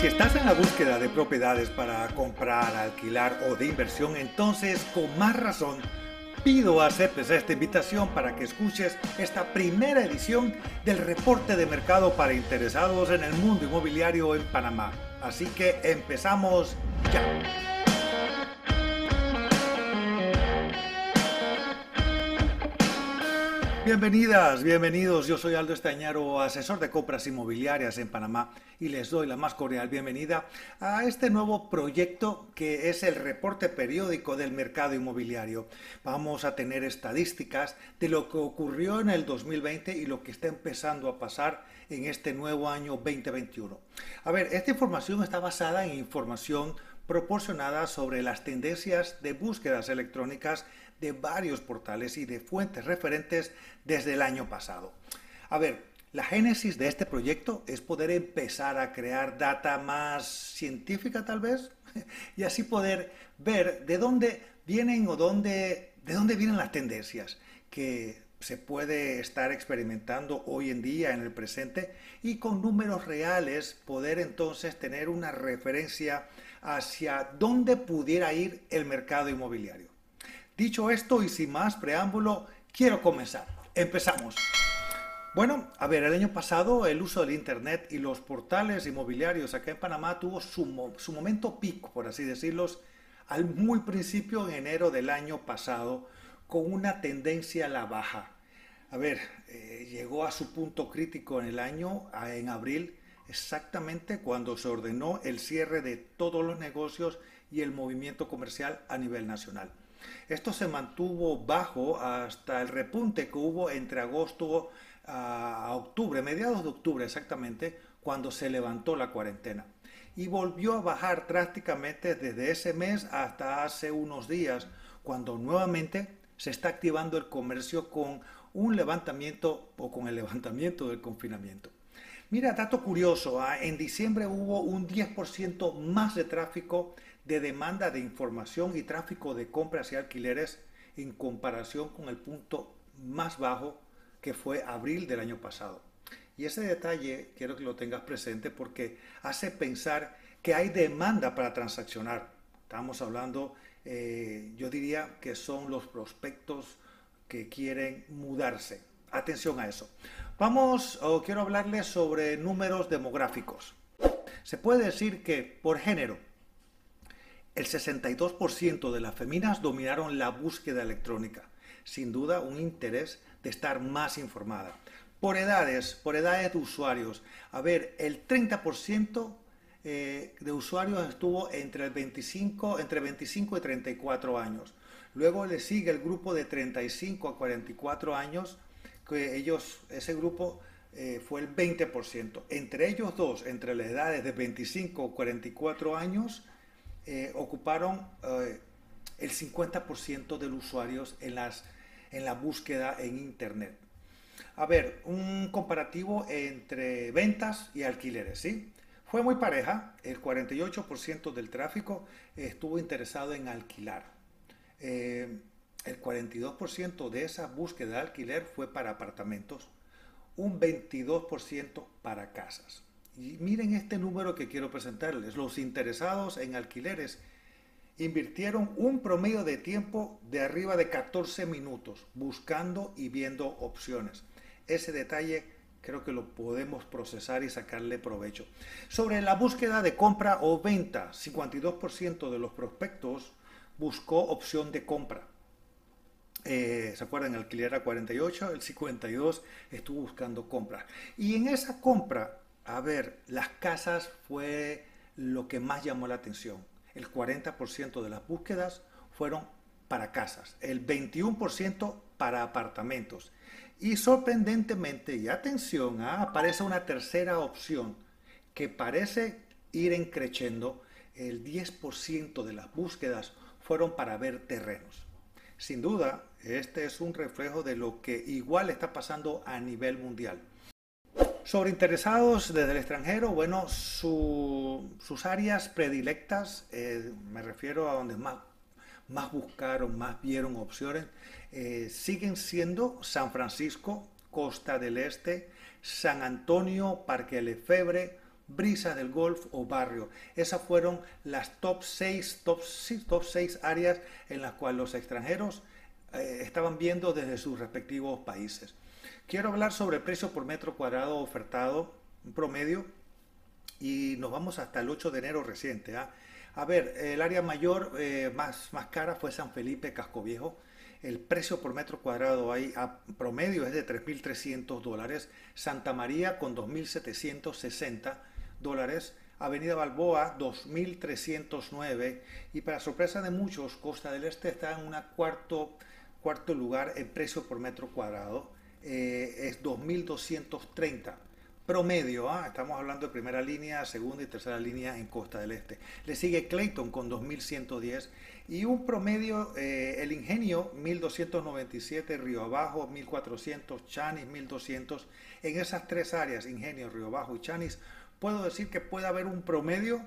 Si estás en la búsqueda de propiedades para comprar, alquilar o de inversión, entonces con más razón pido aceptes esta invitación para que escuches esta primera edición del reporte de mercado para interesados en el mundo inmobiliario en Panamá. Así que empezamos ya. Bienvenidas, bienvenidos. Yo soy Aldo Estañaro, asesor de compras inmobiliarias en Panamá y les doy la más cordial bienvenida a este nuevo proyecto que es el reporte periódico del mercado inmobiliario. Vamos a tener estadísticas de lo que ocurrió en el 2020 y lo que está empezando a pasar en este nuevo año 2021. A ver, esta información está basada en información proporcionada sobre las tendencias de búsquedas electrónicas de varios portales y de fuentes referentes desde el año pasado. A ver, la génesis de este proyecto es poder empezar a crear data más científica tal vez y así poder ver de dónde vienen o dónde, de dónde vienen las tendencias que se puede estar experimentando hoy en día en el presente y con números reales poder entonces tener una referencia hacia dónde pudiera ir el mercado inmobiliario. Dicho esto y sin más preámbulo, quiero comenzar. Empezamos. Bueno, a ver, el año pasado el uso del Internet y los portales inmobiliarios acá en Panamá tuvo su, momento pico, por así decirlo, al muy principio en enero del año pasado, con una tendencia a la baja. A ver, eh, llegó a su punto crítico en el año, en abril, exactamente cuando se ordenó el cierre de todos los negocios y el movimiento comercial a nivel nacional. Esto se mantuvo bajo hasta el repunte que hubo entre agosto a octubre, mediados de octubre exactamente, cuando se levantó la cuarentena. Y volvió a bajar drásticamente desde ese mes hasta hace unos días, cuando nuevamente se está activando el comercio con un levantamiento o con el levantamiento del confinamiento. Mira, dato curioso, ¿ah? en diciembre hubo un 10% más de tráfico de demanda de información y tráfico de compras y alquileres en comparación con el punto más bajo que fue abril del año pasado. Y ese detalle quiero que lo tengas presente porque hace pensar que hay demanda para transaccionar. Estamos hablando, eh, yo diría que son los prospectos que quieren mudarse. Atención a eso. Vamos, quiero hablarles sobre números demográficos. Se puede decir que por género, el 62% de las feminas dominaron la búsqueda electrónica. Sin duda, un interés de estar más informada. Por edades, por edades de usuarios. A ver, el 30% eh, de usuarios estuvo entre, el 25, entre 25 y 34 años. Luego le sigue el grupo de 35 a 44 años, que ellos, ese grupo eh, fue el 20%. Entre ellos dos, entre las edades de 25 a 44 años, eh, ocuparon eh, el 50% de los usuarios en, las, en la búsqueda en Internet. A ver, un comparativo entre ventas y alquileres, ¿sí? Fue muy pareja, el 48% del tráfico estuvo interesado en alquilar. El 42% de esa búsqueda de alquiler fue para apartamentos, un 22% para casas. Y miren este número que quiero presentarles. Los interesados en alquileres invirtieron un promedio de tiempo de arriba de 14 minutos buscando y viendo opciones. Ese detalle creo que lo podemos procesar y sacarle provecho. Sobre la búsqueda de compra o venta, 52% de los prospectos buscó opción de compra. Eh, ¿Se acuerdan? Alquiler a 48, el 52 estuvo buscando compra. Y en esa compra a ver, las casas fue lo que más llamó la atención. El 40% de las búsquedas fueron para casas, el 21% para apartamentos. Y sorprendentemente, y atención, ¿ah? aparece una tercera opción que parece ir encreciendo. El 10% de las búsquedas fueron para ver terrenos. Sin duda, este es un reflejo de lo que igual está pasando a nivel mundial. Sobre interesados desde el extranjero, bueno, sus áreas predilectas, eh, me refiero a donde más, más buscaron, más vieron opciones, eh, siguen siendo San Francisco, Costa del Este, San Antonio, Parque Lefebre, Brisa del Golf o Barrio. Esas fueron las top 6, top, top 6 áreas en las cuales los extranjeros eh, estaban viendo desde sus respectivos países. Quiero hablar sobre el precio por metro cuadrado ofertado promedio y nos vamos hasta el 8 de enero reciente. ¿ah? A ver, el área mayor eh, más, más cara fue San Felipe, Casco Viejo. El precio por metro cuadrado ahí promedio es de 3.300 dólares. Santa María con 2.760 dólares. Avenida Balboa 2.309 y para sorpresa de muchos, Costa del Este está en un cuarto, cuarto lugar en precio por metro cuadrado. Eh, es 2.230 promedio, ¿ah? estamos hablando de primera línea, segunda y tercera línea en Costa del Este. Le sigue Clayton con 2110 y un promedio, eh, el Ingenio 1297, Río Abajo 1400, Chanis 1200. En esas tres áreas, Ingenio, Río Abajo y Chanis, puedo decir que puede haber un promedio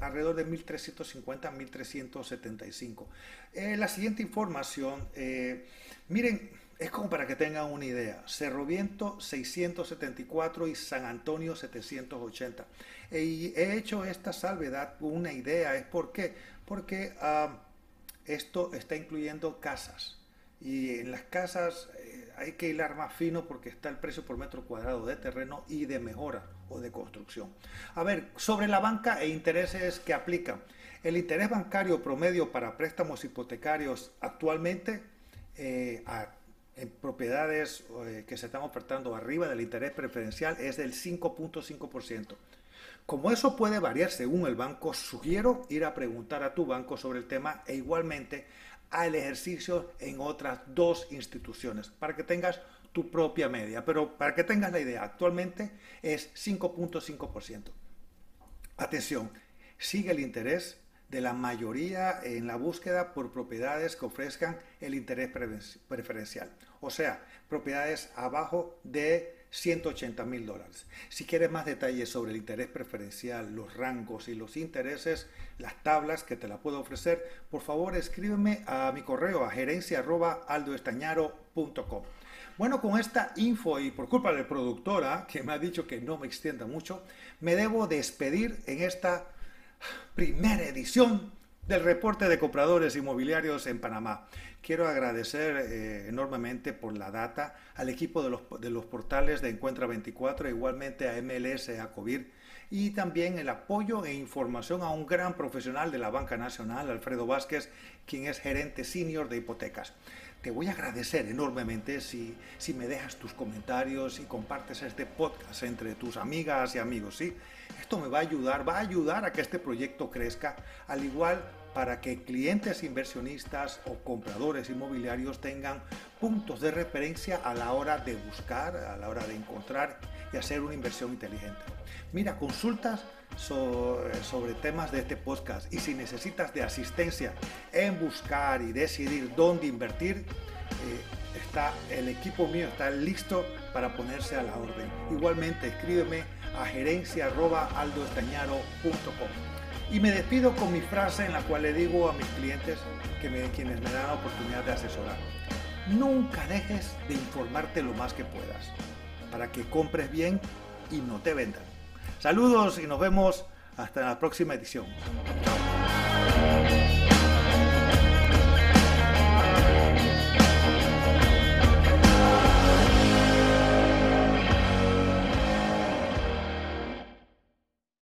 alrededor de 1350 1375. Eh, la siguiente información, eh, miren, es como para que tengan una idea. Cerro Viento 674 y San Antonio 780. Y he hecho esta salvedad una idea. ¿Es por qué? Porque ah, esto está incluyendo casas. Y en las casas hay que hilar más fino porque está el precio por metro cuadrado de terreno y de mejora o de construcción. A ver, sobre la banca e intereses que aplican. El interés bancario promedio para préstamos hipotecarios actualmente eh, en propiedades eh, que se están ofertando arriba del interés preferencial es del 5.5%. Como eso puede variar según el banco, sugiero ir a preguntar a tu banco sobre el tema e igualmente al ejercicio en otras dos instituciones para que tengas tu propia media. Pero para que tengas la idea, actualmente es 5.5%. Atención, sigue el interés de la mayoría en la búsqueda por propiedades que ofrezcan el interés preferencial, o sea, propiedades abajo de 180 mil dólares. Si quieres más detalles sobre el interés preferencial, los rangos y los intereses, las tablas que te la puedo ofrecer, por favor escríbeme a mi correo a gerencia.aldoestañaro.com. Bueno, con esta info y por culpa del productora que me ha dicho que no me extienda mucho, me debo despedir en esta primera edición del reporte de compradores inmobiliarios en Panamá. Quiero agradecer eh, enormemente por la data al equipo de los, de los portales de Encuentra 24, igualmente a MLS, a COVIR, y también el apoyo e información a un gran profesional de la Banca Nacional, Alfredo Vázquez, quien es gerente senior de hipotecas. Te voy a agradecer enormemente si, si me dejas tus comentarios y compartes este podcast entre tus amigas y amigos, ¿sí? Esto me va a ayudar, va a ayudar a que este proyecto crezca, al igual para que clientes inversionistas o compradores inmobiliarios tengan puntos de referencia a la hora de buscar, a la hora de encontrar y hacer una inversión inteligente. Mira, consultas sobre temas de este podcast y si necesitas de asistencia en buscar y decidir dónde invertir, eh, está el equipo mío está listo para ponerse a la orden. Igualmente, escríbeme a gerencia.aldoestañaro.com. Y me despido con mi frase en la cual le digo a mis clientes que me, quienes me dan la oportunidad de asesorar. Nunca dejes de informarte lo más que puedas para que compres bien y no te vendan. Saludos y nos vemos hasta la próxima edición.